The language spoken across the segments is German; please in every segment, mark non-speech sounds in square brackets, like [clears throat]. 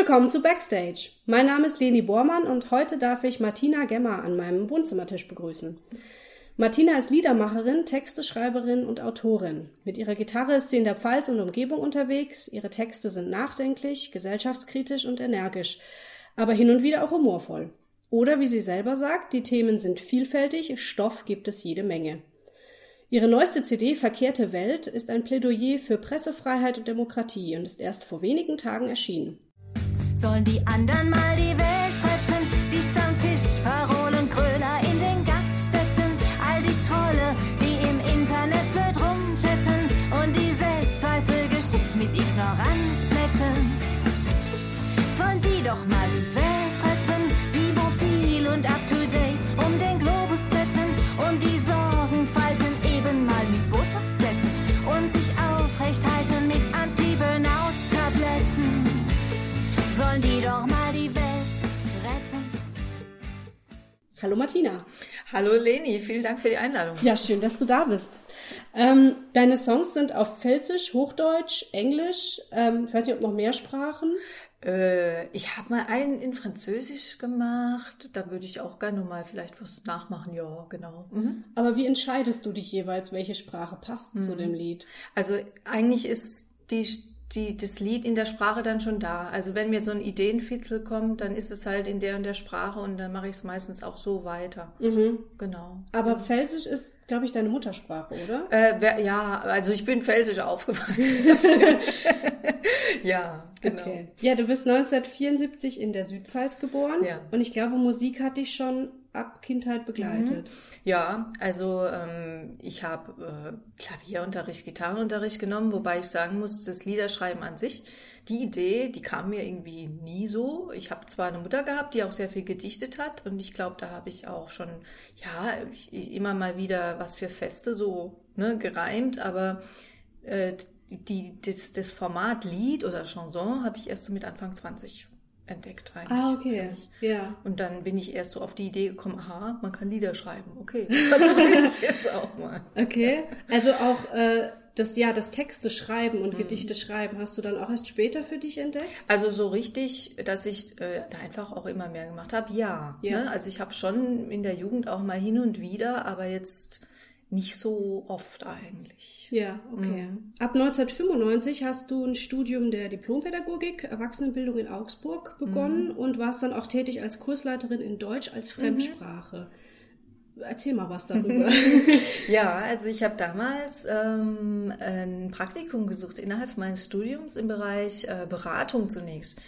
willkommen zu Backstage. Mein Name ist Leni Bormann und heute darf ich Martina Gemmer an meinem Wohnzimmertisch begrüßen. Martina ist Liedermacherin, Texteschreiberin und Autorin. Mit ihrer Gitarre ist sie in der Pfalz und Umgebung unterwegs. Ihre Texte sind nachdenklich, gesellschaftskritisch und energisch, aber hin und wieder auch humorvoll. Oder wie sie selber sagt, die Themen sind vielfältig, Stoff gibt es jede Menge. Ihre neueste CD Verkehrte Welt ist ein Plädoyer für Pressefreiheit und Demokratie und ist erst vor wenigen Tagen erschienen. Sollen die anderen mal die Welt retten, die Stammtischverrohlen Sollen die doch mal die Welt retten. Hallo Martina. Hallo Leni, vielen Dank für die Einladung. Ja, schön, dass du da bist. Ähm, deine Songs sind auf Pfälzisch, Hochdeutsch, Englisch, ähm, ich weiß nicht, ob noch mehr Sprachen. Äh, ich habe mal einen in Französisch gemacht. Da würde ich auch gerne mal vielleicht was nachmachen. Ja, genau. Mhm. Aber wie entscheidest du dich jeweils, welche Sprache passt Mhm. zu dem Lied? Also eigentlich ist die, die, das Lied in der Sprache dann schon da. Also wenn mir so ein Ideenfitzel kommt, dann ist es halt in der und der Sprache und dann mache ich es meistens auch so weiter. Mhm. Genau. Aber Pfälzisch ist, glaube ich, deine Muttersprache, oder? Äh, wer, ja, also ich bin felsisch aufgewachsen. [laughs] Ja, genau. Okay. Ja, du bist 1974 in der Südpfalz geboren. Ja. Und ich glaube, Musik hat dich schon ab Kindheit begleitet. Ja, also ähm, ich habe äh, Klavierunterricht, Gitarrenunterricht genommen, wobei ich sagen muss, das Liederschreiben an sich, die Idee, die kam mir irgendwie nie so. Ich habe zwar eine Mutter gehabt, die auch sehr viel gedichtet hat und ich glaube, da habe ich auch schon, ja, ich, immer mal wieder was für Feste so ne, gereimt, aber äh, die, das, das Format Lied oder Chanson habe ich erst so mit Anfang 20 entdeckt eigentlich. Ah, okay. Ja. Und dann bin ich erst so auf die Idee gekommen, aha, man kann Lieder schreiben. Okay, [laughs] versuche ich jetzt auch mal. Okay. Also auch äh, das, ja, das Texte schreiben Mhm. und Gedichte schreiben hast du dann auch erst später für dich entdeckt? Also so richtig, dass ich äh, da einfach auch immer mehr gemacht habe, ja. Ja. Ne? Also ich habe schon in der Jugend auch mal hin und wieder, aber jetzt nicht so oft eigentlich. Ja, okay. Mhm. Ab 1995 hast du ein Studium der Diplompädagogik, Erwachsenenbildung in Augsburg begonnen Mhm. und warst dann auch tätig als Kursleiterin in Deutsch als Fremdsprache. Erzähl mal was darüber. [laughs] [laughs] Ja, also ich habe damals ähm, ein Praktikum gesucht innerhalb meines Studiums im Bereich äh, Beratung zunächst.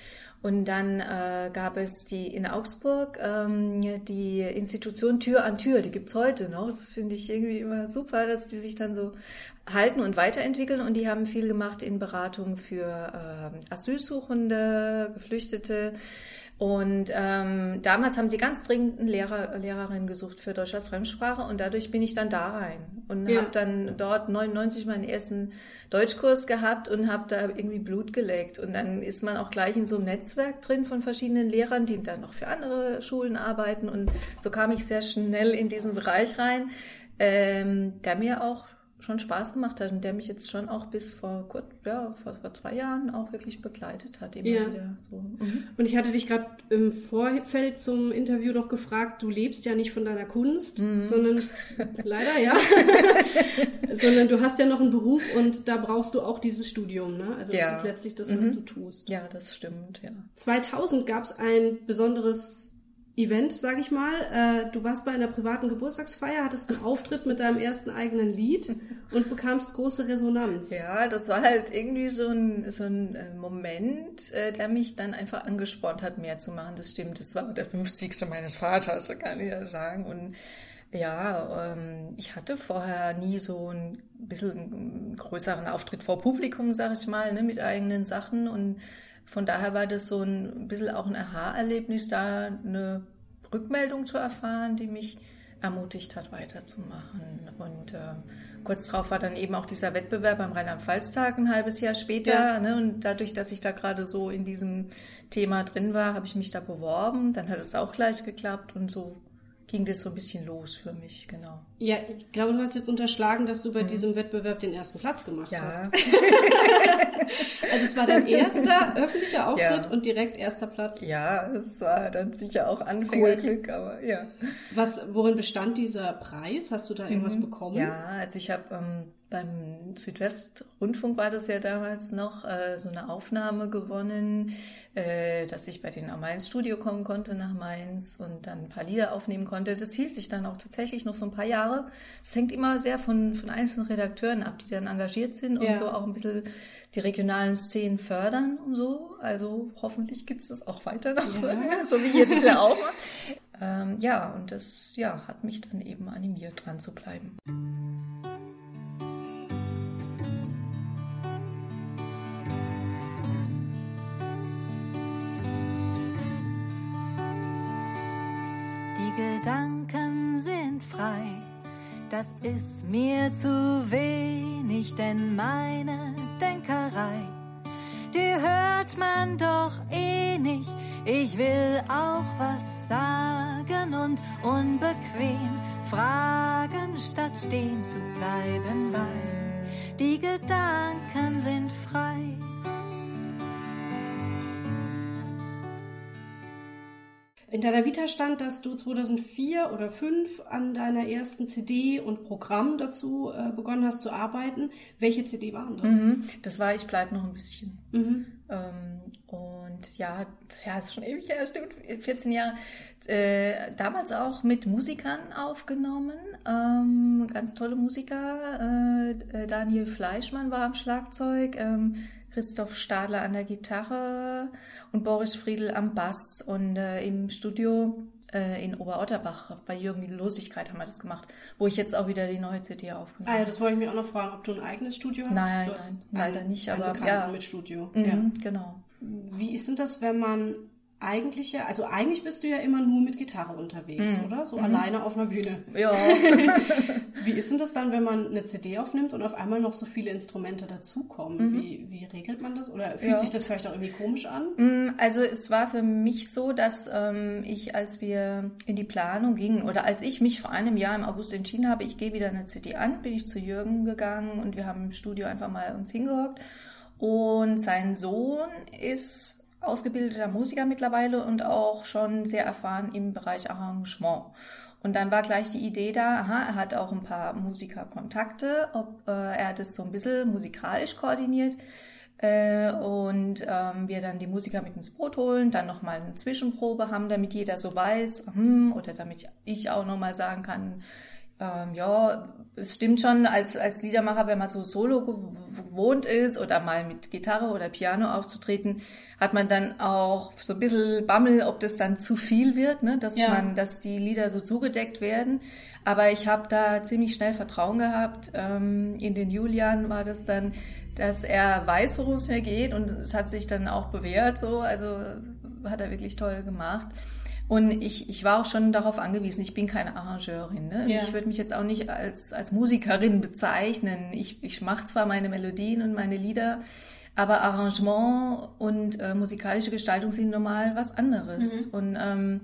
Und dann äh, gab es die in Augsburg ähm, die Institution Tür an Tür, die gibt's heute noch. Das finde ich irgendwie immer super, dass die sich dann so halten und weiterentwickeln. Und die haben viel gemacht in Beratung für ähm, Asylsuchende, Geflüchtete. Und ähm, damals haben sie ganz dringend einen Lehrer, Lehrerin gesucht für Deutsch als Fremdsprache und dadurch bin ich dann da rein und Ja. habe dann dort 99 meinen ersten Deutschkurs gehabt und habe da irgendwie Blut geleckt. Und dann ist man auch gleich in so einem Netzwerk drin von verschiedenen Lehrern, die dann noch für andere Schulen arbeiten. Und so kam ich sehr schnell in diesen Bereich rein, ähm, der mir auch schon Spaß gemacht hat und der mich jetzt schon auch bis vor kurz, ja, vor, vor zwei Jahren auch wirklich begleitet hat. Immer Ja. wieder so. Mhm. Und ich hatte dich gerade im Vorfeld zum Interview noch gefragt, du lebst ja nicht von deiner Kunst, Mhm. sondern [laughs] leider ja, [laughs] sondern du hast ja noch einen Beruf und da brauchst du auch dieses Studium, ne? Also das Ja. ist letztlich das, was Mhm. du tust. Ja, das stimmt, ja. 2000 gab es ein besonderes Event, sag ich mal. Äh, du warst bei einer privaten Geburtstagsfeier, hattest einen Auftritt mit deinem ersten eigenen Lied und bekamst große Resonanz. Ja, das war halt irgendwie so ein, so ein äh, Moment, äh, der mich dann einfach angespornt hat, mehr zu machen. Das stimmt, das war der 50. meines Vaters, so kann ich ja sagen. Und ja, ähm, ich hatte vorher nie so ein bisschen größeren Auftritt vor Publikum, sag ich mal, ne, mit eigenen Sachen. Und von daher war das so ein bisschen auch ein Aha-Erlebnis, da eine Rückmeldung zu erfahren, die mich ermutigt hat, weiterzumachen. Und äh, kurz darauf war dann eben auch dieser Wettbewerb am Rheinland-Pfalz-Tag ein halbes Jahr später. Ja. Ne? Und dadurch, dass ich da gerade so in diesem Thema drin war, habe ich mich da beworben. Dann hat es auch gleich geklappt und so ging das so ein bisschen los für mich, genau. Ja, ich glaube, du hast jetzt unterschlagen, dass du bei diesem Wettbewerb den ersten Platz gemacht Ja. hast. [laughs] Also es war dein erster öffentlicher Auftritt Ja. und direkt erster Platz. Ja, es war dann sicher auch Anfängerglück, aber ja. Was, worin bestand dieser Preis? Hast du da irgendwas bekommen? Mhm. Ja, also ich habe ähm, beim Südwestrundfunk war das ja damals noch äh, so eine Aufnahme gewonnen, äh, dass ich bei denen am Mainz Studio kommen konnte nach Mainz und dann ein paar Lieder aufnehmen konnte. Das hielt sich dann auch tatsächlich noch so ein paar Jahre. Es hängt immer sehr von, von einzelnen Redakteuren ab, die dann engagiert sind und Ja. so auch ein bisschen die regionalen Szenen fördern und so. Also hoffentlich gibt es das auch weiter noch, Ja. [laughs] so wie das ja auch. Ähm, ja, und das ja, hat mich dann eben animiert, dran zu bleiben. Das ist mir zu wenig, denn meine Denkerei, die hört man doch eh nicht. Ich will auch was sagen und unbequem fragen, statt stehen zu bleiben, weil die Gedanken sind frei. In deiner Vita stand, dass du 2004 oder 2005 an deiner ersten CD und Programm dazu äh, begonnen hast zu arbeiten. Welche CD waren das? Mhm. Das war Ich bleib noch ein bisschen. Mhm. Ähm, und ja, ja, ist schon ewig her, stimmt, 14 Jahre. Äh, damals auch mit Musikern aufgenommen, ähm, ganz tolle Musiker. Äh, äh, Daniel Fleischmann war am Schlagzeug, ähm, Christoph Stadler an der Gitarre und Boris Friedl am Bass. Und äh, im Studio äh, in Oberotterbach bei Jürgen Losigkeit haben wir das gemacht, wo ich jetzt auch wieder die neue CD aufgenommen Ah ja, habe. das wollte ich mich auch noch fragen, ob du ein eigenes Studio hast. Nein, du hast nein, leider nicht, aber ja. mit Studio. Mhm, Ja. Genau. Wie ist denn das, wenn man eigentlich ja, also eigentlich bist du ja immer nur mit Gitarre unterwegs, Mhm. oder? So alleine auf einer Bühne. Ja. [laughs] Wie ist denn das dann, wenn man eine CD aufnimmt und auf einmal noch so viele Instrumente dazukommen? Mhm. Wie, wie regelt man das? Oder fühlt Ja. sich das vielleicht auch irgendwie komisch an? Mm, Also es war für mich so, dass ähm, ich, als wir in die Planung gingen oder als ich mich vor einem Jahr im August entschieden habe, ich gehe wieder eine CD an, bin ich zu Jürgen gegangen und wir haben im Studio einfach mal uns hingehockt. Und sein Sohn ist ausgebildeter Musiker mittlerweile und auch schon sehr erfahren im Bereich Arrangement. Und dann war gleich die Idee da, aha, er hat auch ein paar Musikerkontakte, ob äh, er das so ein bisschen musikalisch koordiniert äh, und ähm, wir dann die Musiker mit ins Boot holen, dann nochmal eine Zwischenprobe haben, damit jeder so weiß, hm, oder damit ich auch nochmal sagen kann, ähm, ja, es stimmt schon, als, als Liedermacher, wenn man so solo gew- gewohnt ist oder mal mit Gitarre oder Piano aufzutreten, hat man dann auch so ein bisschen Bammel, ob das dann zu viel wird, ne? dass Ja. man, dass die Lieder so zugedeckt werden. Aber ich habe da ziemlich schnell Vertrauen gehabt. Ähm, in den Julian war das dann, dass er weiß, worum es mir geht und es hat sich dann auch bewährt so. Also hat er wirklich toll gemacht. Und ich, ich war auch schon darauf angewiesen, ich bin keine Arrangeurin. Ne? Ja. Ich würde mich jetzt auch nicht als, als Musikerin bezeichnen. Ich, ich mache zwar meine Melodien und meine Lieder, aber Arrangement und äh, musikalische Gestaltung sind normal was anderes. Und ähm,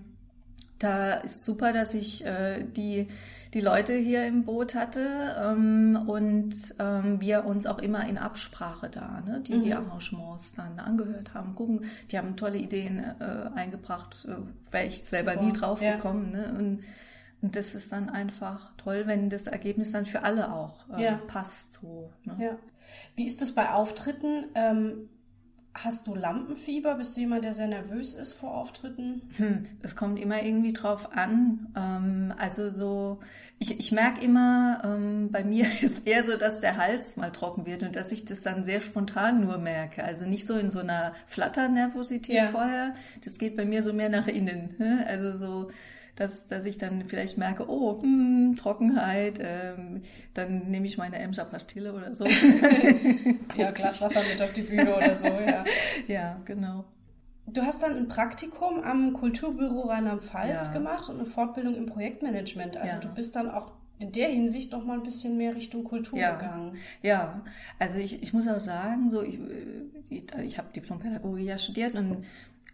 da ist super, dass ich äh, die, die Leute hier im Boot hatte ähm, und ähm, wir uns auch immer in Absprache da, ne, die die Arrangements dann angehört haben, gucken, die haben tolle Ideen äh, eingebracht, äh, wäre ich selber Super, nie drauf ja. gekommen. Ne? Und, und das ist dann einfach toll, wenn das Ergebnis dann für alle auch äh, Ja. passt. So, ne? Ja. Wie ist das bei Auftritten? Ähm, hast du Lampenfieber? Bist du jemand, der sehr nervös ist vor Auftritten? Hm, es kommt immer irgendwie drauf an. Ähm, also so, ich, ich merke immer, ähm, bei mir [laughs] ist eher so, dass der Hals mal trocken wird und dass ich das dann sehr spontan nur merke. Also nicht so in so einer Flatternervosität Ja. vorher. Das geht bei mir so mehr nach innen. ne? Also so, dass, dass ich dann vielleicht merke, oh, hm, Trockenheit, ähm, dann nehme ich meine Emser Pastille oder so. [laughs] Ja, Glas Wasser mit auf die Bühne oder so, ja. [laughs] ja, genau. Du hast dann ein Praktikum am Kulturbüro Rheinland-Pfalz Ja. gemacht und eine Fortbildung im Projektmanagement. Also Ja. du bist dann auch in der Hinsicht noch mal ein bisschen mehr Richtung Kultur Ja. gegangen. Ja, also ich, ich muss auch sagen, so ich, ich, ich habe Diplompädagogik ja studiert und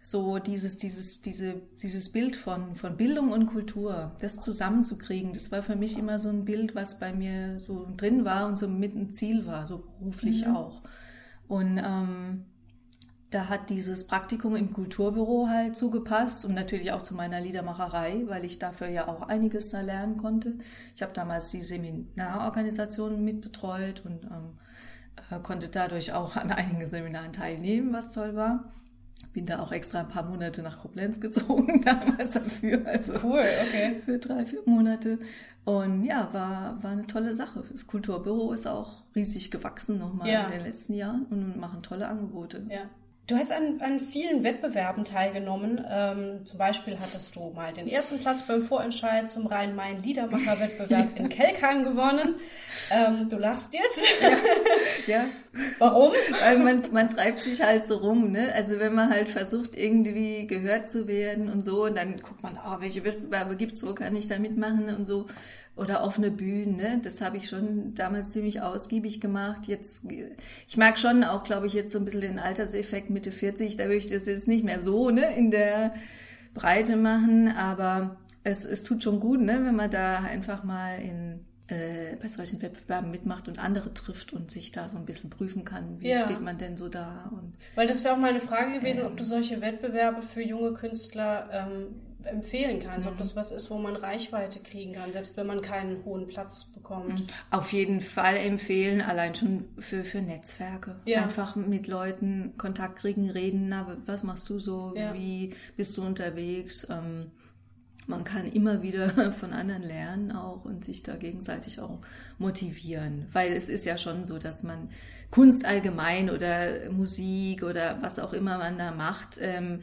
so dieses, dieses, diese, dieses Bild von, von Bildung und Kultur, das zusammenzukriegen, das war für mich immer so ein Bild, was bei mir so drin war und so mit ein Ziel war, so beruflich Mhm. auch. Und ähm, da hat dieses Praktikum im Kulturbüro halt zugepasst und natürlich auch zu meiner Liedermacherei, weil ich dafür ja auch einiges da lernen konnte. Ich habe damals die Seminarorganisation mitbetreut und ähm, äh, konnte dadurch auch an einigen Seminaren teilnehmen, was toll war. Bin da auch extra ein paar Monate nach Koblenz gezogen [laughs] damals dafür. Also Cool, okay. für drei, vier Monate. Und ja, war, war eine tolle Sache. Das Kulturbüro ist auch riesig gewachsen nochmal Ja. in den letzten Jahren und machen tolle Angebote. Ja. Du hast an, an vielen Wettbewerben teilgenommen. Ähm, zum Beispiel hattest du mal den ersten Platz beim Vorentscheid zum Rhein-Main-Liedermacher-Wettbewerb in Kelkheim gewonnen. Ähm, du lachst jetzt. Ja, Warum? weil man, man treibt sich halt so rum, ne? Also wenn man halt versucht, irgendwie gehört zu werden und so, und dann guckt man, oh, welche Wettbewerbe gibt's, wo kann ich da mitmachen und so. Oder offene Bühnen, ne? Das habe ich schon damals ziemlich ausgiebig gemacht. Jetzt, ich merke schon auch, glaube ich, jetzt so ein bisschen den Alterseffekt Mitte 40, da würde ich das jetzt nicht mehr so, ne, in der Breite machen, aber es, es tut schon gut, ne, wenn man da einfach mal in äh, bei solchen Wettbewerben mitmacht und andere trifft und sich da so ein bisschen prüfen kann, wie Ja. steht man denn so da und Weil das wäre auch meine Frage gewesen, ob du solche Wettbewerbe für junge Künstler ähm, empfehlen kannst, ob das was ist, wo man Reichweite kriegen kann, selbst wenn man keinen hohen Platz bekommt. auf jeden Fall empfehlen, allein schon für, für Netzwerke. Ja. Einfach mit Leuten Kontakt kriegen, reden, na, was machst du so, Ja. wie bist du unterwegs? Ähm, man kann immer wieder [laughs] von anderen lernen auch und sich da gegenseitig auch motivieren. Weil es ist ja schon so, dass man Kunst allgemein oder Musik oder was auch immer man da macht, ähm,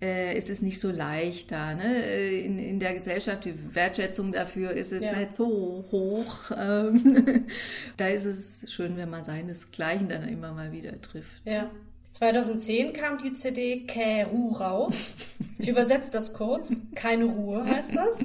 äh, ist es nicht so leicht da. Ne? Äh, In, in der Gesellschaft, die Wertschätzung dafür ist jetzt Ja. nicht so hoch. Ähm, [laughs] da ist es schön, wenn man seinesgleichen dann immer mal wieder trifft. Ja. 2010 kam die CD Kä Ruh raus. Ich übersetze das kurz. Keine Ruhe heißt das.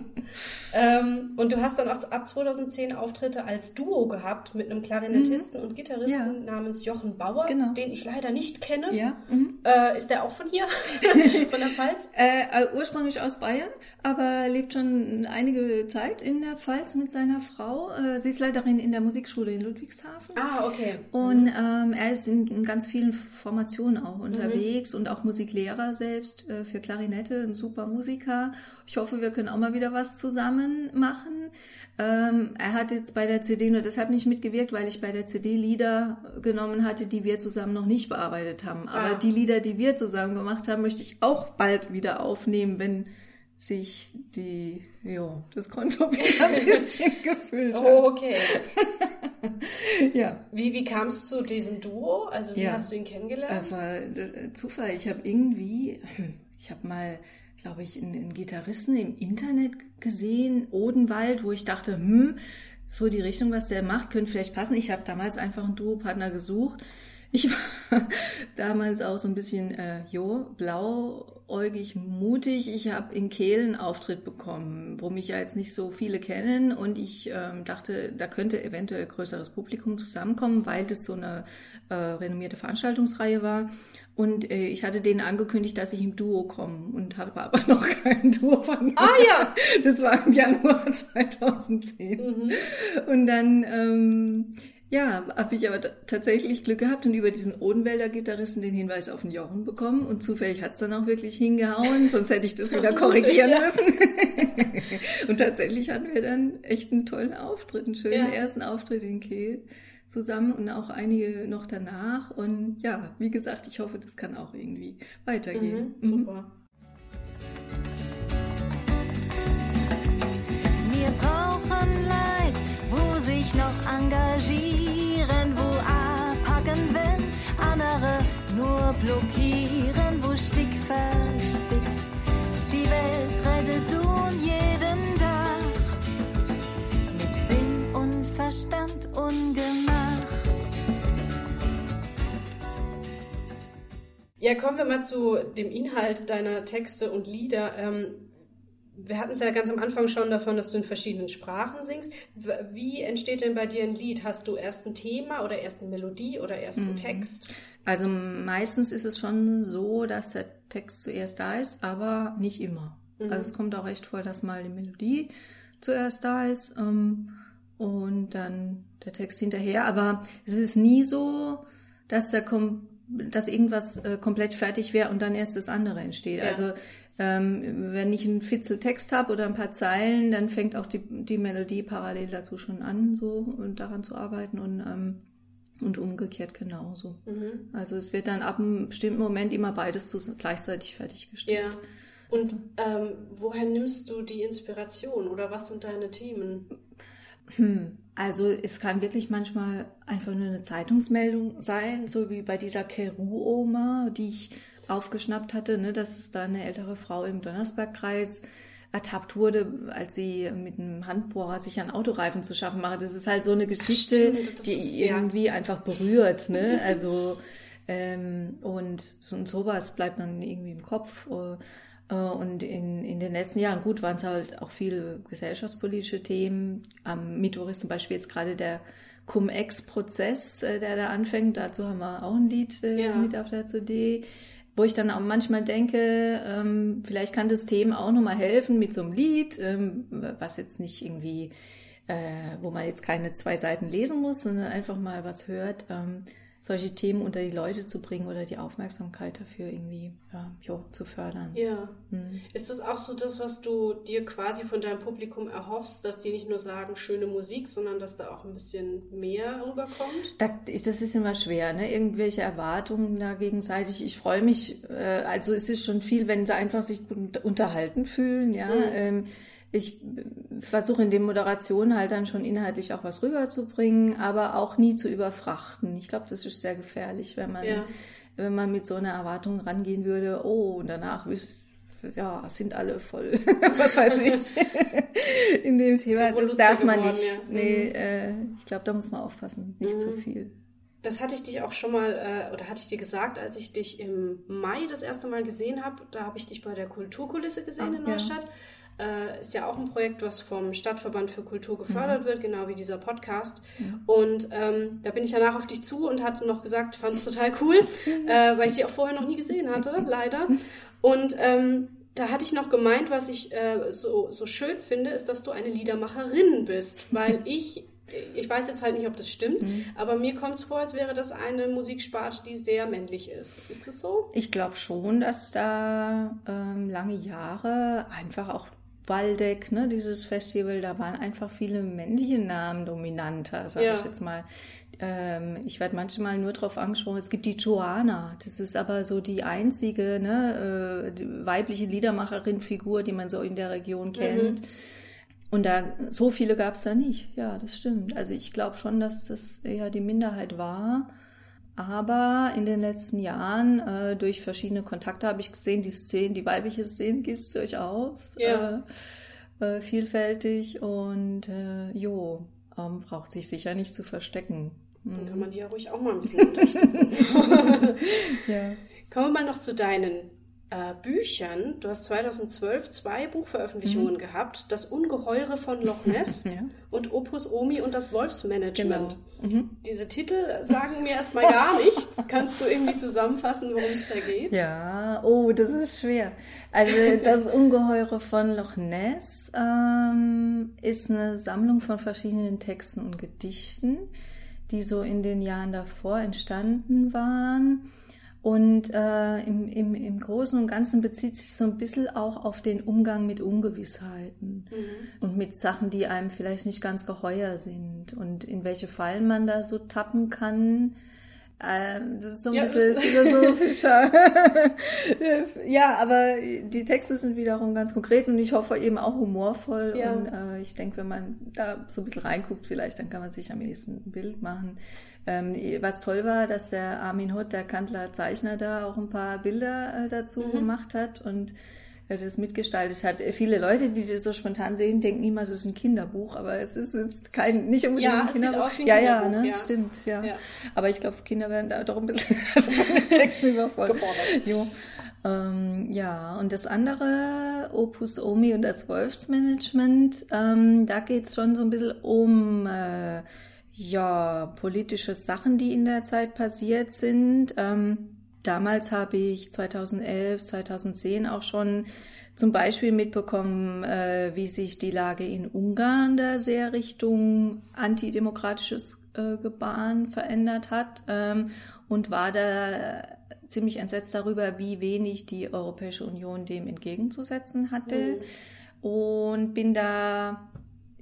Ähm, und du hast dann auch ab 2010 Auftritte als Duo gehabt mit einem Klarinettisten und Gitarristen namens Jochen Bauer, Genau. den ich leider nicht kenne. Ja. Mhm. Äh, ist der auch von hier? [laughs] von der Pfalz? Äh, äh, ursprünglich aus Bayern, aber lebt schon einige Zeit in der Pfalz mit seiner Frau. Äh, sie ist Leiterin in der Musikschule in Ludwigshafen. Ah, okay. Und ähm, er ist in ganz vielen Formationen auch unterwegs und auch Musiklehrer selbst äh, für Klarinette, ein super Musiker. Ich hoffe, wir können auch mal wieder was zusammen machen. Ähm, er hat jetzt bei der CD nur deshalb nicht mitgewirkt, weil ich bei der CD Lieder genommen hatte, die wir zusammen noch nicht bearbeitet haben. Aber Ah. die Lieder, die wir zusammen gemacht haben, möchte ich auch bald wieder aufnehmen, wenn sich die, jo, das Konto [laughs] wieder ein bisschen [laughs] gefüllt hat. Oh, okay. [laughs] Ja. Wie, wie kam es zu diesem Duo? Also wie Ja. hast du ihn kennengelernt? Das war äh, Zufall. Ich habe irgendwie, [clears throat] ich habe mal, glaube ich, einen, einen Gitarristen im Internet gesehen, Odenwald, wo ich dachte, hm, so die Richtung, was der macht, könnte vielleicht passen. Ich habe damals einfach einen Duopartner gesucht. Ich war [laughs] damals auch so ein bisschen, äh, jo, blauäugig mutig. Ich habe in Kehl einen Auftritt bekommen, wo mich ja jetzt nicht so viele kennen. Und ich ähm, dachte, da könnte eventuell größeres Publikum zusammenkommen, weil das so eine äh, renommierte Veranstaltungsreihe war. Und äh, ich hatte denen angekündigt, dass ich im Duo komme und habe aber [laughs] noch kein Duo von ah ja. das war im Januar [laughs] 2010. Und dann, ähm, ja, habe ich aber tatsächlich Glück gehabt und über diesen Odenwälder Gitarristen den Hinweis auf den Jochen bekommen. Und zufällig hat's dann auch wirklich hingehauen, sonst hätte ich das [laughs] wieder korrigieren ja. müssen. [laughs] und tatsächlich hatten wir dann echt einen tollen Auftritt, einen schönen Ja. ersten Auftritt in Kehl zusammen und auch einige noch danach. Und ja, wie gesagt, ich hoffe, das kann auch irgendwie weitergehen. Mhm, super. Wir brauchen Ja, kommen wir mal zu dem Inhalt deiner Texte und Lieder. Ähm, wir hatten es ja ganz am Anfang schon davon, dass du in verschiedenen Sprachen singst. Wie entsteht denn bei dir ein Lied? Hast du erst ein Thema oder erst eine Melodie oder erst einen mhm. Text? Also meistens ist es schon so, dass der Text zuerst da ist, aber nicht immer. Mhm. Also es kommt auch echt vor, dass mal die Melodie zuerst da ist ähm, und dann der Text hinterher. Aber es ist nie so, dass der kom dass irgendwas äh, komplett fertig wäre und dann erst das andere entsteht. Ja. Also ähm, wenn ich einen Fitzel Text habe oder ein paar Zeilen, dann fängt auch die, die Melodie parallel dazu schon an, so und daran zu arbeiten und ähm, und umgekehrt genauso. Mhm. Also es wird dann ab einem bestimmten Moment immer beides zu, gleichzeitig fertiggestellt. Ja. Und also. ähm, woher nimmst du die Inspiration oder was sind deine Themen? Hm. Also es kann wirklich manchmal einfach nur eine Zeitungsmeldung sein, so wie bei dieser Keru-Oma, die ich aufgeschnappt hatte, ne, dass es da eine ältere Frau im Donnersbergkreis ertappt wurde, als sie mit einem Handbohrer sich an Autoreifen zu schaffen macht. Das ist halt so eine Geschichte, Stimmt, die ist, irgendwie ja. einfach berührt. Ne? [laughs] Also ähm, und und sowas bleibt dann irgendwie im Kopf. Äh, und in, in den letzten Jahren, gut, waren es halt auch viele gesellschaftspolitische Themen. Am Mittwoch ist zum Beispiel jetzt gerade der Cum-Ex-Prozess, äh, der da anfängt. Dazu haben wir auch ein Lied äh, ja. mit auf der CD wo ich dann auch manchmal denke, ähm, vielleicht kann das Thema auch nochmal helfen mit so einem Lied, ähm, was jetzt nicht irgendwie, äh, wo man jetzt keine zwei Seiten lesen muss, sondern einfach mal was hört. Ähm, solche Themen unter die Leute zu bringen oder die Aufmerksamkeit dafür irgendwie ja, jo, zu fördern. Ja. Hm. Ist das auch so das, was du dir quasi von deinem Publikum erhoffst, dass die nicht nur sagen, schöne Musik, sondern dass da auch ein bisschen mehr rüberkommt? Das ist immer schwer, ne? Irgendwelche Erwartungen da gegenseitig. Ich freue mich, äh, also es ist schon viel, wenn sie einfach sich gut unterhalten fühlen, ja. Mhm. Ähm, ich versuche in den Moderationen halt dann schon inhaltlich auch was rüberzubringen, aber auch nie zu überfrachten. Ich glaube, das ist sehr gefährlich, wenn man, ja. wenn man mit so einer Erwartung rangehen würde, oh, und danach ja, sind alle voll, [laughs] was weiß ich, [laughs] in dem Thema. Das darf man nicht. Ja. Nee, mhm. äh, ich glaube, da muss man aufpassen, nicht mhm. zu viel. Das hatte ich dich auch schon mal, äh, oder hatte ich dir gesagt, als ich dich im Mai das erste Mal gesehen habe. Da habe ich dich bei der Kulturkulisse gesehen ah, in Neustadt. Ja. Äh, ist ja auch ein Projekt, was vom Stadtverband für Kultur gefördert mhm. wird, genau wie dieser Podcast. Mhm. Und ähm, da bin ich danach auf dich zu und hatte noch gesagt, fand es total cool, [laughs] äh, weil ich die auch vorher noch nie gesehen hatte, leider. Und ähm, da hatte ich noch gemeint, was ich äh, so, so schön finde, ist, dass du eine Liedermacherin bist, weil [laughs] ich ich weiß jetzt halt nicht, ob das stimmt, mhm. aber mir kommt es vor, als wäre das eine Musiksparte, die sehr männlich ist. Ist das so? Ich glaube schon, dass da ähm, lange Jahre einfach auch Waldeck, ne, dieses Festival, da waren einfach viele männliche Namen dominanter, sage ja. ich jetzt mal. Ähm, ich werde manchmal nur darauf angesprochen, es gibt die Joanna, das ist aber so die einzige ne, äh, die weibliche Liedermacherin-Figur, die man so in der Region mhm. kennt. Mhm. Und da so viele gab es da nicht. Ja, das stimmt. Also ich glaube schon, dass das eher die Minderheit war. Aber in den letzten Jahren, äh, durch verschiedene Kontakte habe ich gesehen, die Szenen, die weibliche Szene gibt es durchaus. Ja. Äh, äh, vielfältig und äh, jo, ähm, braucht sich sicher nicht zu verstecken. Dann kann man die ja ruhig auch mal ein bisschen unterstützen. [laughs] ja. Kommen wir mal noch zu deinen äh, Büchern. Du hast 2012 zwei Buchveröffentlichungen mhm. gehabt. Das Ungeheure von Loch [laughs] Ness ja. und Opus Omi und das Wolfsmanagement. Genau. Mhm. Diese Titel sagen mir erstmal gar [laughs] nichts. Kannst du irgendwie zusammenfassen, worum es da geht? Ja, oh, das ist schwer. Also das Ungeheure von Loch Ness ähm, ist eine Sammlung von verschiedenen Texten und Gedichten, die so in den Jahren davor entstanden waren und äh, im, im, im Großen und Ganzen bezieht sich so ein bisschen auch auf den Umgang mit Ungewissheiten mhm. und mit Sachen, die einem vielleicht nicht ganz geheuer sind und in welche Fallen man da so tappen kann. Äh, das ist so ein ja, bisschen philosophischer. [laughs] [laughs] ja, aber die Texte sind wiederum ganz konkret und ich hoffe eben auch humorvoll. Ja. Und äh, ich denke, wenn man da so ein bisschen reinguckt, vielleicht, dann kann man sich am ehesten ein Bild machen. Ähm, was toll war, dass der Armin Hutt, der Kantler Zeichner, da auch ein paar Bilder äh, dazu mhm. gemacht hat und das mitgestaltet hat. Viele Leute, die das so spontan sehen, denken immer, es ist ein Kinderbuch, aber es ist jetzt kein, nicht unbedingt ja, ein Kinderbuch. Sieht aus wie ein ja, Kinderbuch, ja, ne? ja, stimmt, ja. ja. Aber ich glaube, Kinder werden da doch ein bisschen [laughs] Texten überfordert. Jo. Ähm, ja, und das andere Opus Omi und das Wolfsmanagement, ähm, da geht es schon so ein bisschen um äh, ja, politische Sachen, die in der Zeit passiert sind. Ähm, damals habe ich 2011, 2010 auch schon zum Beispiel mitbekommen, äh, wie sich die Lage in Ungarn da sehr Richtung antidemokratisches äh, Gebaren verändert hat ähm, und war da ziemlich entsetzt darüber, wie wenig die Europäische Union dem entgegenzusetzen hatte. Mhm. Und bin da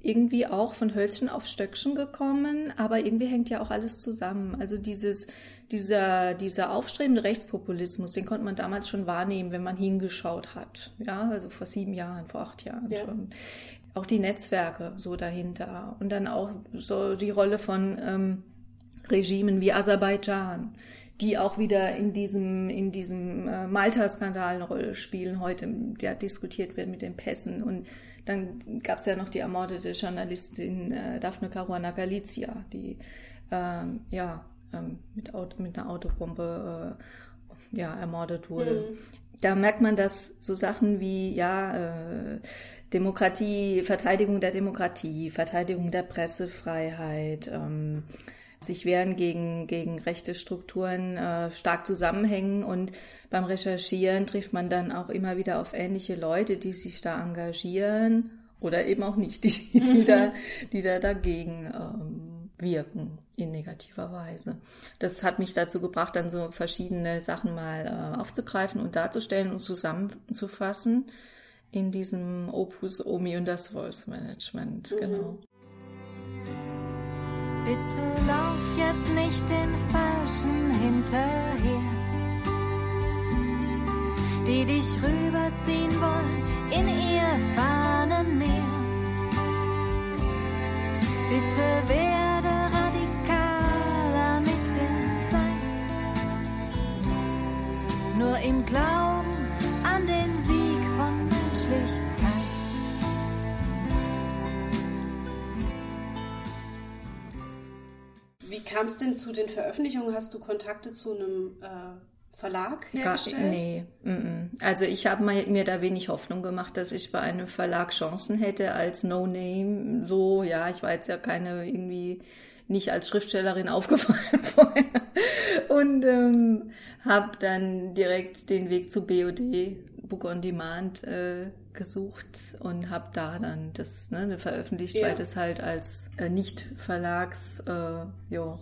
irgendwie auch von Hölzchen auf Stöckchen gekommen, aber irgendwie hängt ja auch alles zusammen. Also dieses, dieser, dieser aufstrebende Rechtspopulismus, den konnte man damals schon wahrnehmen, wenn man hingeschaut hat. Ja, also vor sieben Jahren, vor acht Jahren ja. schon. Auch die Netzwerke so dahinter. Und dann auch so die Rolle von ähm, Regimen wie Aserbaidschan, die auch wieder in diesem, in diesem äh, Malta-Skandal eine Rolle spielen, heute, der diskutiert wird mit den Pässen. Und dann gab es ja noch die ermordete Journalistin äh, Daphne Caruana Galizia, die ähm, ja ähm, mit, Auto, mit einer Autobombe äh, ja, ermordet wurde. Mhm. Da merkt man, dass so Sachen wie ja äh, Demokratie, Verteidigung der Demokratie, Verteidigung der Pressefreiheit, ähm, sich wehren gegen, gegen rechte Strukturen äh, stark zusammenhängen. Und beim Recherchieren trifft man dann auch immer wieder auf ähnliche Leute, die sich da engagieren oder eben auch nicht, [laughs] die, die, da, die da dagegen ähm, wirken in negativer Weise. Das hat mich dazu gebracht, dann so verschiedene Sachen mal äh, aufzugreifen und darzustellen und zusammenzufassen in diesem Opus Omi und das Voice Management. Mhm. Genau. Bitte lauf jetzt nicht den Falschen hinterher, die dich rüberziehen wollen in ihr Fahnenmeer. Bitte werde radikaler mit der Zeit, nur im Glauben kam es denn zu den Veröffentlichungen? Hast du Kontakte zu einem äh, Verlag hergestellt? Gar, nee, also ich habe mir da wenig Hoffnung gemacht, dass ich bei einem Verlag Chancen hätte als No-Name. So, ja, ich war jetzt ja keine irgendwie nicht als Schriftstellerin [laughs] aufgefallen vorher und ähm, habe dann direkt den Weg zu BOD Book on Demand äh, gesucht und habe da dann das ne, veröffentlicht, ja. weil das halt als äh, Nicht-Verlags, äh, jo,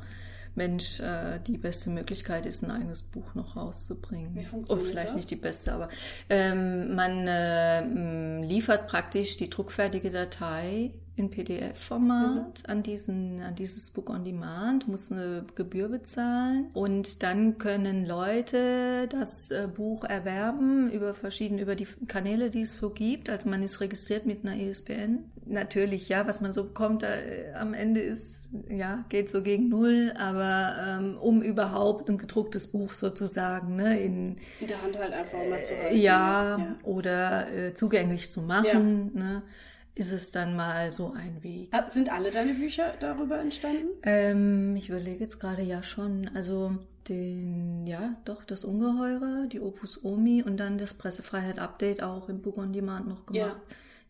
Mensch, äh, die beste Möglichkeit ist, ein eigenes Buch noch rauszubringen. Wie funktioniert oh, vielleicht das? nicht die beste, aber ähm, man äh, liefert praktisch die druckfertige Datei in PDF-Format mhm. an diesen, an dieses Book on Demand, muss eine Gebühr bezahlen und dann können Leute das äh, Buch erwerben über verschiedene, über die Kanäle, die es so gibt. Also man ist registriert mit einer ISBN. Natürlich, ja, was man so bekommt, äh, am Ende ist, ja, geht so gegen Null, aber ähm, um überhaupt ein gedrucktes Buch sozusagen, ne, in, in der Hand halt einfach mal zu halten. Ja, ja. oder äh, zugänglich zu machen, ja. ne ist es dann mal so ein Weg. Sind alle deine Bücher darüber entstanden? Ähm, ich überlege jetzt gerade ja schon. Also den, ja, doch, das Ungeheure, die Opus Omi und dann das Pressefreiheit Update auch im Book on Demand noch gemacht.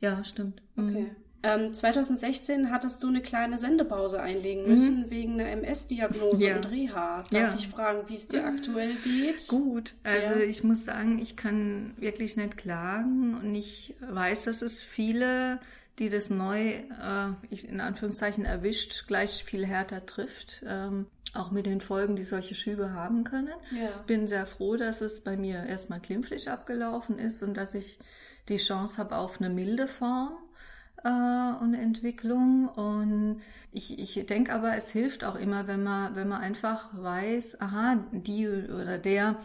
Ja, ja stimmt. Mhm. Okay. Ähm, 2016 hattest du eine kleine Sendepause einlegen müssen mhm. wegen einer MS-Diagnose ja. und Reha. Darf ja. ich fragen, wie es dir aktuell geht? Gut, also ja. ich muss sagen, ich kann wirklich nicht klagen und ich weiß, dass es viele, die das neu, äh, in Anführungszeichen erwischt, gleich viel härter trifft. Ähm, auch mit den Folgen, die solche Schübe haben können. Ja. Bin sehr froh, dass es bei mir erstmal glimpflich abgelaufen ist und dass ich die Chance habe auf eine milde Form äh, und Entwicklung. Und ich, ich denke aber, es hilft auch immer, wenn man, wenn man einfach weiß, aha, die oder der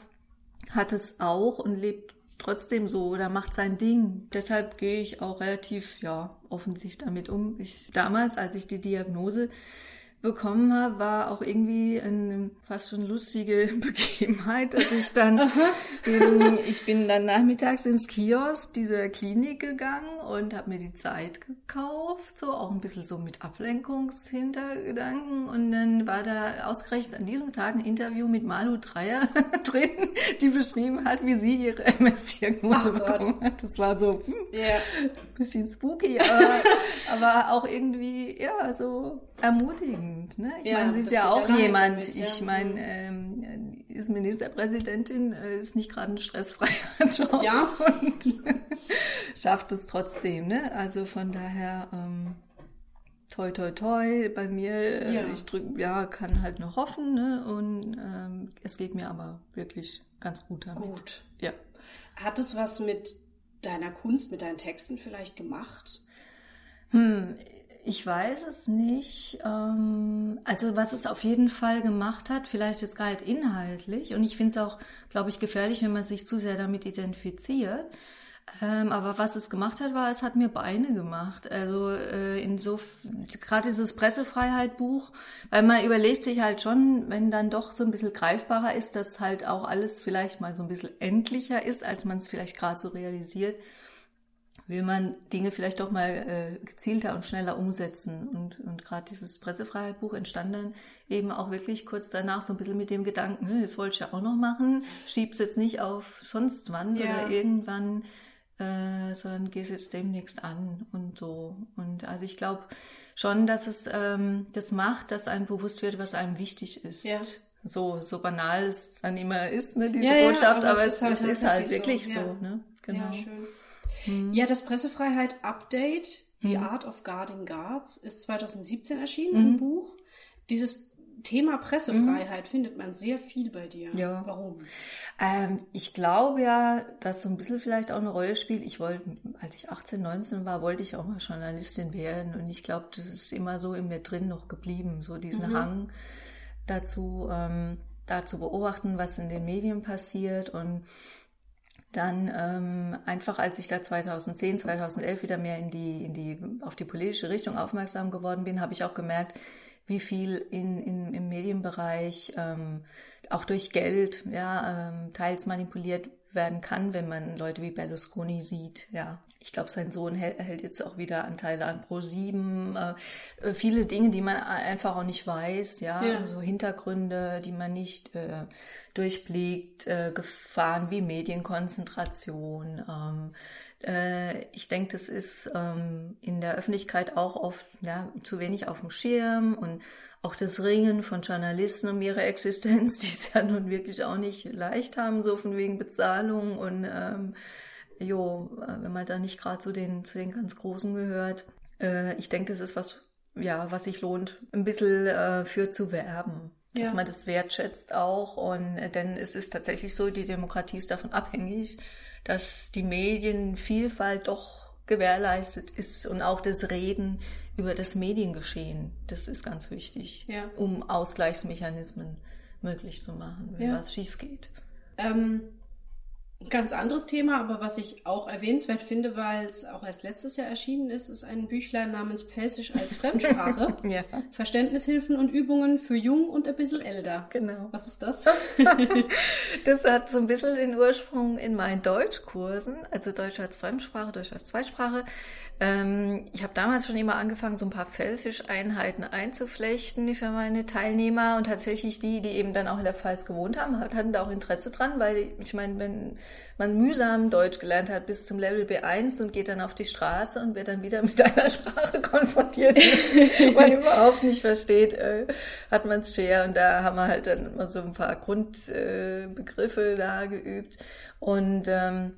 hat es auch und lebt trotzdem so oder macht sein Ding. Deshalb gehe ich auch relativ ja offensiv damit um. Ich damals, als ich die Diagnose bekommen habe, war auch irgendwie eine fast schon lustige [laughs] Begebenheit, dass ich dann, ähm, ich bin dann nachmittags ins Kiosk dieser Klinik gegangen und habe mir die Zeit gekauft, so auch ein bisschen so mit Ablenkungshintergedanken und dann war da ausgerechnet an diesem Tag ein Interview mit Malu Dreier [laughs] drin, die beschrieben hat, wie sie ihre [laughs] MS-Diagnose bekommen hat. Das war so hm, yeah. bisschen spooky, aber, aber auch irgendwie, ja, so ermutigend. Ne? Ich ja, meine, sie ist ja auch jemand, damit, ja. ich meine, mhm. ähm, ist Ministerpräsidentin, äh, ist nicht gerade ein stressfreier [laughs] Job ja. und [laughs] schafft es trotzdem. Ne? Also von daher, ähm, toi toi toi, bei mir, äh, ja. ich drück, ja, kann halt noch hoffen ne? und ähm, es geht mir aber wirklich ganz gut damit. Gut. Ja. Hat es was mit deiner Kunst, mit deinen Texten vielleicht gemacht? Hm, ich weiß es nicht. Ähm, also was es auf jeden Fall gemacht hat, vielleicht jetzt gar nicht inhaltlich. Und ich finde es auch, glaube ich, gefährlich, wenn man sich zu sehr damit identifiziert. Ähm, aber was es gemacht hat, war, es hat mir Beine gemacht. Also äh, in so gerade dieses Pressefreiheit-Buch, weil man überlegt sich halt schon, wenn dann doch so ein bisschen greifbarer ist, dass halt auch alles vielleicht mal so ein bisschen endlicher ist, als man es vielleicht gerade so realisiert will man Dinge vielleicht doch mal äh, gezielter und schneller umsetzen. Und, und gerade dieses Pressefreiheit-Buch entstand dann eben auch wirklich kurz danach so ein bisschen mit dem Gedanken, hm, das wollte ich ja auch noch machen, schieb's jetzt nicht auf sonst wann ja. oder irgendwann, äh, sondern geh's jetzt demnächst an und so. Und also ich glaube schon, dass es ähm, das macht, dass einem bewusst wird, was einem wichtig ist. Ja. So, so banal es dann immer ist, ne, diese ja, Botschaft, aber, aber es, halt es ist halt wirklich so. so ne? Genau. Ja, schön. Mhm. Ja, das Pressefreiheit Update, The mhm. Art of Guarding Guards, ist 2017 erschienen, mhm. ein Buch. Dieses Thema Pressefreiheit mhm. findet man sehr viel bei dir. Ja. Warum? Ähm, ich glaube ja, dass so ein bisschen vielleicht auch eine Rolle spielt. Ich wollte, als ich 18, 19 war, wollte ich auch mal Journalistin werden. Und ich glaube, das ist immer so in mir drin noch geblieben, so diesen mhm. Hang dazu, ähm, da zu beobachten, was in den Medien passiert und dann ähm, einfach, als ich da 2010, 2011 wieder mehr in die, in die, auf die politische Richtung aufmerksam geworden bin, habe ich auch gemerkt, wie viel in, in, im Medienbereich ähm, auch durch Geld ja, ähm, teils manipuliert werden kann, wenn man Leute wie Berlusconi sieht. Ja, ich glaube, sein Sohn hält, hält, jetzt auch wieder Anteile an Pro7. Äh, viele Dinge, die man einfach auch nicht weiß, ja, ja. so Hintergründe, die man nicht äh, durchblickt, äh, Gefahren wie Medienkonzentration. Ähm, äh, ich denke, das ist ähm, in der Öffentlichkeit auch oft ja, zu wenig auf dem Schirm und auch das Ringen von Journalisten um ihre Existenz, [laughs] die es ja nun wirklich auch nicht leicht haben, so von wegen Bezahlung und ähm, jo, äh, wenn man da nicht gerade zu den, zu den ganz Großen gehört. Äh, ich denke, das ist was, ja, was sich lohnt, ein bisschen äh, für zu werben. Dass ja. man das wertschätzt auch. Und äh, denn es ist tatsächlich so, die Demokratie ist davon abhängig, dass die Medienvielfalt doch gewährleistet ist und auch das Reden über das Mediengeschehen. Das ist ganz wichtig, ja. um Ausgleichsmechanismen möglich zu machen, wenn ja. was schief geht. Ähm, ganz anderes Thema, aber was ich auch erwähnenswert finde, weil es auch erst letztes Jahr erschienen ist, ist ein Büchlein namens Pfälzisch als [laughs] Fremdsprache. ja. Verständnishilfen und Übungen für Jung und ein bisschen älter. Genau. Was ist das? [laughs] das hat so ein bisschen den Ursprung in meinen Deutschkursen, also Deutsch als Fremdsprache, Deutsch als Zweitsprache. Ähm, ich habe damals schon immer angefangen, so ein paar Pfälzisch-Einheiten einzuflechten für meine Teilnehmer und tatsächlich die, die eben dann auch in der Pfalz gewohnt haben, hatten da auch Interesse dran, weil ich meine, wenn man mühsam Deutsch gelernt hat bis zum Level B1 und geht dann auf die Straße und wird dann wieder mit einer Sprache konfrontiert, die man [laughs] überhaupt nicht versteht, äh, hat man es schwer. Und da haben wir halt dann immer so ein paar Grundbegriffe äh, da geübt. Und ähm,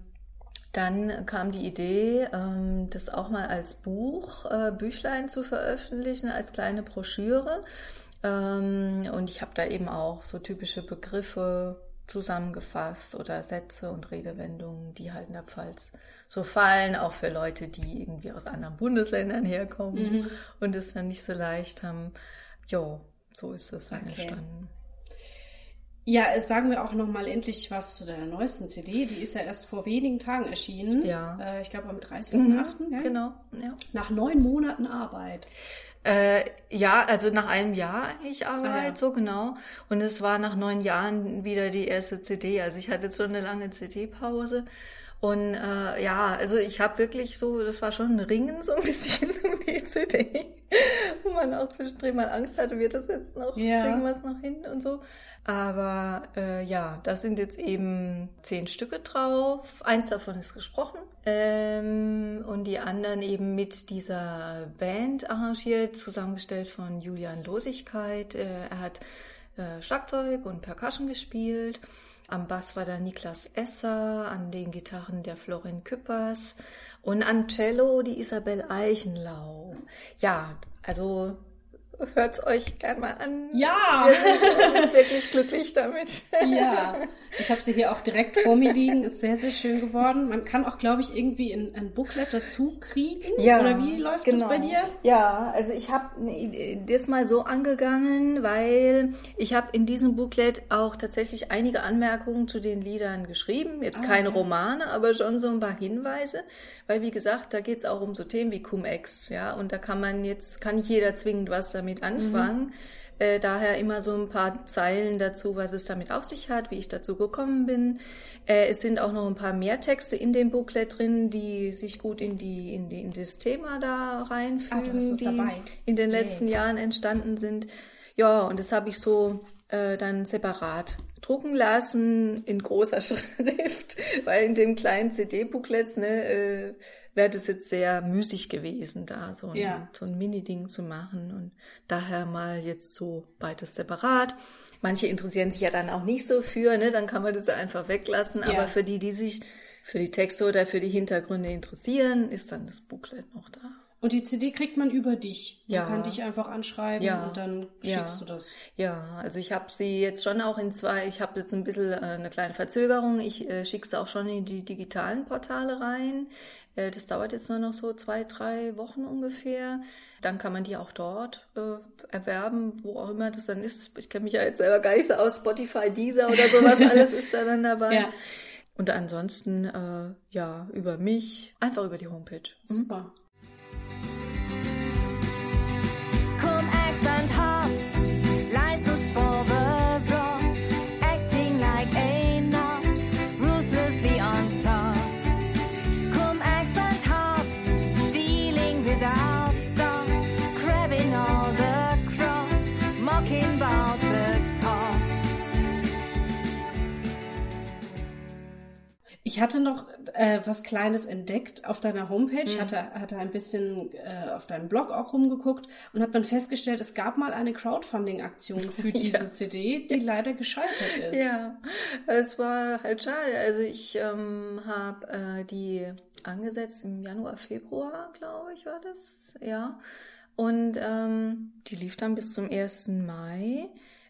dann kam die Idee, ähm, das auch mal als Buch, äh, Büchlein zu veröffentlichen, als kleine Broschüre. Ähm, und ich habe da eben auch so typische Begriffe zusammengefasst oder Sätze und Redewendungen, die halt in der Pfalz so fallen, auch für Leute, die irgendwie aus anderen Bundesländern herkommen mhm. und es dann nicht so leicht haben. Jo, so ist es dann okay. entstanden. Ja, sagen wir auch noch mal endlich was zu deiner neuesten CD. Die ist ja erst vor wenigen Tagen erschienen. Ja. Äh, ich glaube am 30.08. Mhm, ja? Genau. Ja. Nach neun Monaten Arbeit. Äh, ja, also nach einem Jahr eigentlich Arbeit, Ah, ja. so genau. Und es war nach neun Jahren wieder die erste CD. Also ich hatte schon eine lange CD-Pause. Und äh, ja, also ich habe wirklich so, das war schon ein Ringen so ein bisschen [laughs] um die CD, wo man auch zwischendrin mal Angst hatte, wird das jetzt noch, Ja. kriegen wir es noch hin und so. Aber äh, ja, das sind jetzt eben zehn Stücke drauf. Eins davon ist gesprochen. Ähm, und die anderen eben mit dieser Band arrangiert, zusammengestellt von Julian Losigkeit. Äh, er hat äh, Schlagzeug und Percussion gespielt. Am Bass war da Niklas Esser, an den Gitarren der Florin Küppers und an Cello die Isabel Eichenlau. Ja, also hört's euch gern mal an. Ja! Wir sind uns wirklich glücklich damit. Ja, ich habe sie hier auch direkt vor mir liegen. Ist sehr, sehr schön geworden. Man kann auch, glaube ich, irgendwie ein, ein Booklet dazu kriegen. Oder wie läuft das bei dir? Ja, also ich habe das mal so angegangen, weil ich habe in diesem Booklet auch tatsächlich einige Anmerkungen zu den Liedern geschrieben. Jetzt Ah, keine ja. Romane, aber schon so ein paar Hinweise. Weil wie gesagt, da geht's auch um so Themen wie Cum-Ex, ja. Und da kann man jetzt, kann nicht jeder zwingend was damit anfangen. Äh, daher immer so ein paar Zeilen dazu, was es damit auf sich hat, wie ich dazu gekommen bin. Äh, es sind auch noch ein paar mehr Texte in dem Booklet drin, die sich gut in die in, die, in das Thema da reinfügen, Ah, es die dabei. in den letzten Jahren entstanden sind. Ja, und das habe ich so äh, dann separat drucken lassen in großer [laughs] Schrift, weil in dem kleinen CD-Booklets ne, äh, wäre das jetzt sehr müßig gewesen, da so ein, Ja. so ein Mini-Ding zu machen. Und daher mal jetzt so beides separat. Manche interessieren sich ja dann auch nicht so für, ne? dann kann man das ja einfach weglassen. Ja. Aber für die, die sich für die Texte oder für die Hintergründe interessieren, ist dann das Booklet noch da. Und die CD kriegt man über dich. Man Ja. kann dich einfach anschreiben Ja. und dann Ja. schickst du das. Ja, also ich habe sie jetzt schon auch in zwei, ich habe jetzt ein bisschen äh, eine kleine Verzögerung. Ich äh, schicke sie auch schon in die digitalen Portale rein. Äh, das dauert jetzt nur noch so zwei, drei Wochen ungefähr. Dann kann man die auch dort äh, erwerben, wo auch immer das dann ist. Ich kenne mich ja jetzt selber gar nicht so aus, Spotify, Deezer oder sowas, [laughs] alles ist da dann dabei. Ja. Und ansonsten, äh, ja, über mich, einfach über die Homepage. Mhm. Super. Cum and for the raw, acting like a knob, ruthlessly on top. Cum ex and hop, stealing without stop, grabbing all the crop, mocking about the cop. Ich hatte noch äh, was Kleines entdeckt auf deiner Homepage, Mhm. hatte, hatte ein bisschen äh, auf deinem Blog auch rumgeguckt und habe dann festgestellt, es gab mal eine Crowdfunding-Aktion [laughs] für diese CD, die leider gescheitert [laughs] ist. Ja, es war halt schade. Also ich ähm, habe äh, die angesetzt im Januar, Februar, glaube ich, war das. Ja. Und ähm, die lief dann bis zum 1. Mai.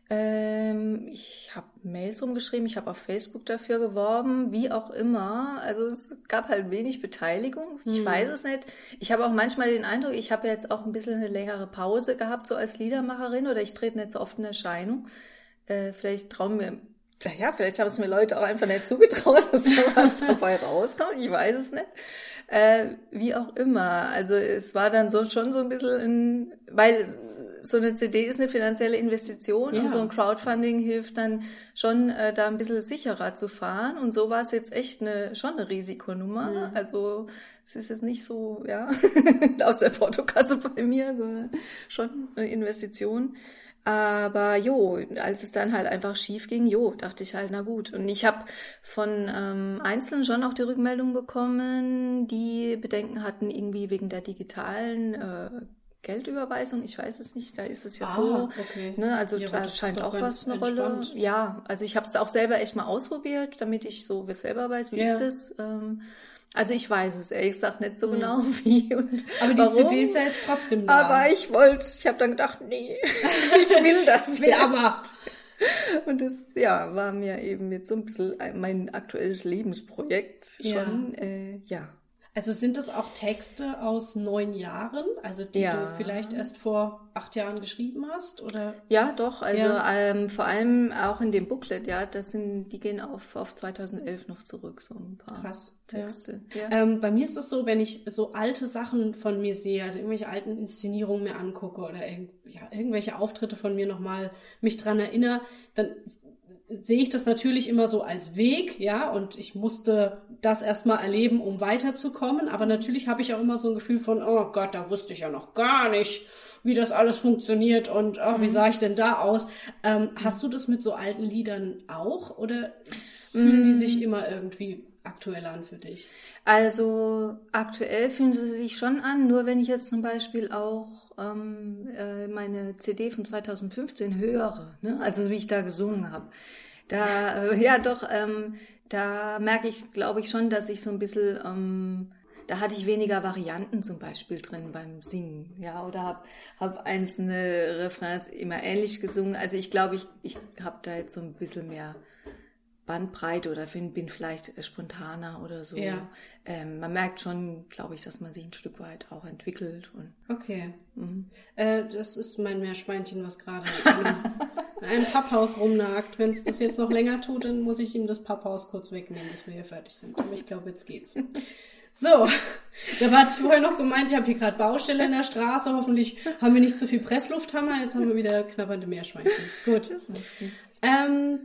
Ähm, ich habe Mails rumgeschrieben, ich habe auf Facebook dafür geworben, wie auch immer. Also es gab halt wenig Beteiligung. Ich Hm. weiß es nicht. Ich habe auch manchmal den Eindruck, ich habe jetzt auch ein bisschen eine längere Pause gehabt, so als Liedermacherin, oder ich trete nicht so oft in Erscheinung. Äh, vielleicht trauen mir, ja, vielleicht haben es mir Leute auch einfach nicht zugetraut, [laughs] dass da was dabei rauskommt. Ich weiß es nicht. Äh, wie auch immer. Also es war dann so schon so ein bisschen ein, weil so eine CD ist eine finanzielle Investition Ja. und so ein Crowdfunding hilft dann schon äh, da ein bisschen sicherer zu fahren. Und so war es jetzt echt eine schon eine Risikonummer. Also es ist jetzt nicht so, ja, [laughs] aus der Portokasse bei mir, sondern schon eine Investition. Aber jo, als es dann halt einfach schief ging, jo, dachte ich halt, na gut. Und ich habe von ähm, Einzelnen schon auch die Rückmeldung bekommen, die Bedenken hatten, irgendwie wegen der digitalen äh, Geldüberweisung. Ich weiß es nicht, da ist es ja Ah, so. okay. Ne, also Ja, da scheint auch was eine Rolle. entspannt. Ja, also ich habe es auch selber echt mal ausprobiert, damit ich so selber weiß, wie Ja. ist es. Ähm, also ich weiß es ehrlich gesagt nicht so genau [laughs] wie und Hm. Aber die warum. CD ist ja jetzt trotzdem da. Aber ich wollte, ich habe dann gedacht, nee, [laughs] ich will das. Ich will jetzt. aber. Und das, ja, war mir eben jetzt so ein bisschen ein- mein aktuelles Lebensprojekt Ja. schon, äh, ja. Also sind das auch Texte aus neun Jahren, also die Ja. du vielleicht erst vor acht Jahren geschrieben hast? Oder Ja, doch. Also Ja. Ähm, vor allem auch in dem Booklet, ja, das sind, die gehen auf, auf 2011 noch zurück, so ein paar Krass, Texte. Ja. Ähm, bei mir ist es so, wenn ich so alte Sachen von mir sehe, also irgendwelche alten Inszenierungen mir angucke oder ja, irgendwelche Auftritte von mir nochmal mich dran erinnere, dann sehe ich das natürlich immer so als Weg, ja, und ich musste das erstmal erleben, um weiterzukommen, aber natürlich habe ich auch immer so ein Gefühl von, oh Gott, da wusste ich ja noch gar nicht, wie das alles funktioniert und oh, wie sah ich denn da aus? Ähm, hast du das mit so alten Liedern auch oder fühlen die sich immer irgendwie aktueller an für dich? Also aktuell fühlen sie sich schon an, nur wenn ich jetzt zum Beispiel auch ähm, äh, meine CD von 2015 höre, ne? also wie ich da gesungen habe. Da, äh, [laughs] ja doch, ähm, da merke ich, glaube ich schon, dass ich so ein bisschen, ähm, da hatte ich weniger Varianten zum Beispiel drin beim Singen, ja, oder habe hab einzelne Refrains immer ähnlich gesungen. Also ich glaube, ich, ich habe da jetzt so ein bisschen mehr Bandbreite oder bin, bin vielleicht äh, spontaner oder so. Ja. Ähm, man merkt schon, glaube ich, dass man sich ein Stück weit auch entwickelt. Und, Okay. mhm. Äh, das ist mein Meerschweinchen, was gerade in einem, in einem Papphaus rumnagt. Wenn es das jetzt noch länger tut, dann muss ich ihm das Papphaus kurz wegnehmen, bis wir hier fertig sind. Aber ich glaube, jetzt geht's. So, da hatte ich vorher noch gemeint, ich habe hier gerade Baustelle in der Straße. Hoffentlich haben wir nicht zu viel Presslufthammer. Jetzt haben wir wieder knabbernde Meerschweinchen. Gut. Ähm,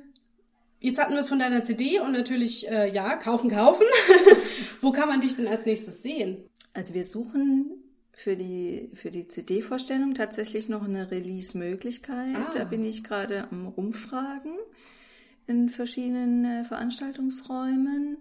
jetzt hatten wir es von deiner CD und natürlich, äh, ja, kaufen, kaufen. [laughs] Wo kann man dich denn als nächstes sehen? Also wir suchen für die, für die CD-Vorstellung tatsächlich noch eine Release-Möglichkeit. Ah. Da bin ich gerade am Rumfragen in verschiedenen äh, Veranstaltungsräumen.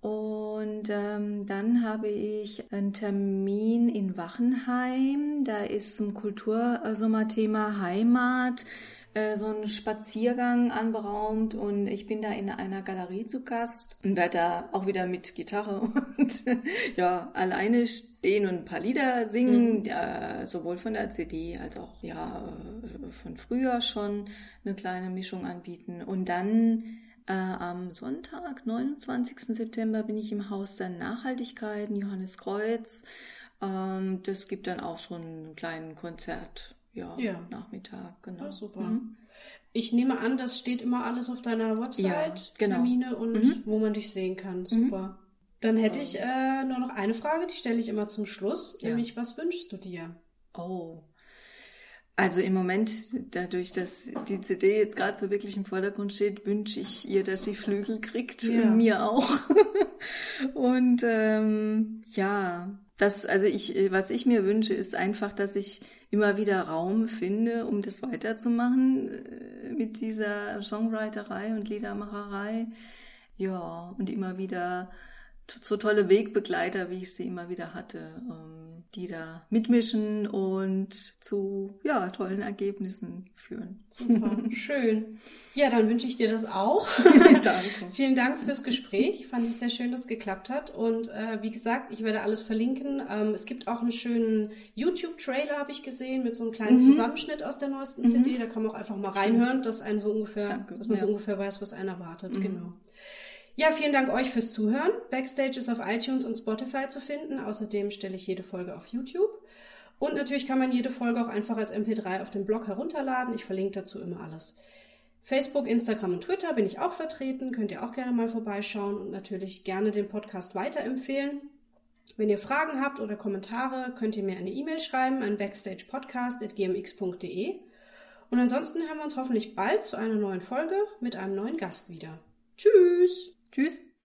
Und ähm, dann habe ich einen Termin in Wachenheim. Da ist zum Kultursommerthema Heimat äh, so ein Spaziergang anberaumt und ich bin da in einer Galerie zu Gast und werde da auch wieder mit Gitarre [laughs] und ja alleine stehen und ein paar Lieder singen, ja, sowohl von der CD als auch ja äh, von früher schon eine kleine Mischung anbieten und dann äh, am Sonntag, 29. September, bin ich im Haus der Nachhaltigkeiten, Johannes Kreuz. Ähm, das gibt dann auch so einen kleinen Konzert, ja, Ja. Nachmittag, genau. Ja, super. Mhm. Ich nehme an, das steht immer alles auf deiner Website, Ja, genau. Termine und Mhm. wo man dich sehen kann. Super. Dann hätte ich äh, nur noch eine Frage, die stelle ich immer zum Schluss, nämlich was wünschst du dir? Oh. Also im Moment, dadurch, dass die CD jetzt gerade so wirklich im Vordergrund steht, wünsche ich ihr, dass sie Flügel kriegt Ja. mir auch. [laughs] und ähm, ja, das, also ich, was ich mir wünsche, ist einfach, dass ich immer wieder Raum finde, um das weiterzumachen äh, mit dieser Songwriterei und Liedermacherei. Ja, und immer wieder so tolle Wegbegleiter, wie ich sie immer wieder hatte, ähm, die da mitmischen und zu ja, tollen Ergebnissen führen. Super, [laughs] schön. Ja, dann wünsche ich dir das auch. [laughs] Danke. Vielen Dank fürs Gespräch. Fand ich sehr schön, dass es geklappt hat. Und äh, wie gesagt, ich werde alles verlinken. Ähm, es gibt auch einen schönen YouTube-Trailer, habe ich gesehen, mit so einem kleinen Mhm. Zusammenschnitt aus der neuesten CD. Da kann man auch einfach mal reinhören, dass einen so ungefähr, Danke, dass man so ja. ungefähr weiß, was einen erwartet. Mhm. Genau. Ja, vielen Dank euch fürs Zuhören. Backstage ist auf iTunes und Spotify zu finden. Außerdem stelle ich jede Folge auf YouTube. Und natürlich kann man jede Folge auch einfach als MP3 auf dem Blog herunterladen. Ich verlinke dazu immer alles. Facebook, Instagram und Twitter bin ich auch vertreten. Könnt ihr auch gerne mal vorbeischauen und natürlich gerne den Podcast weiterempfehlen. Wenn ihr Fragen habt oder Kommentare, könnt ihr mir eine E-Mail schreiben an backstagepodcast.gmx.de. Und ansonsten hören wir uns hoffentlich bald zu einer neuen Folge mit einem neuen Gast wieder. Tschüss! Tschüss.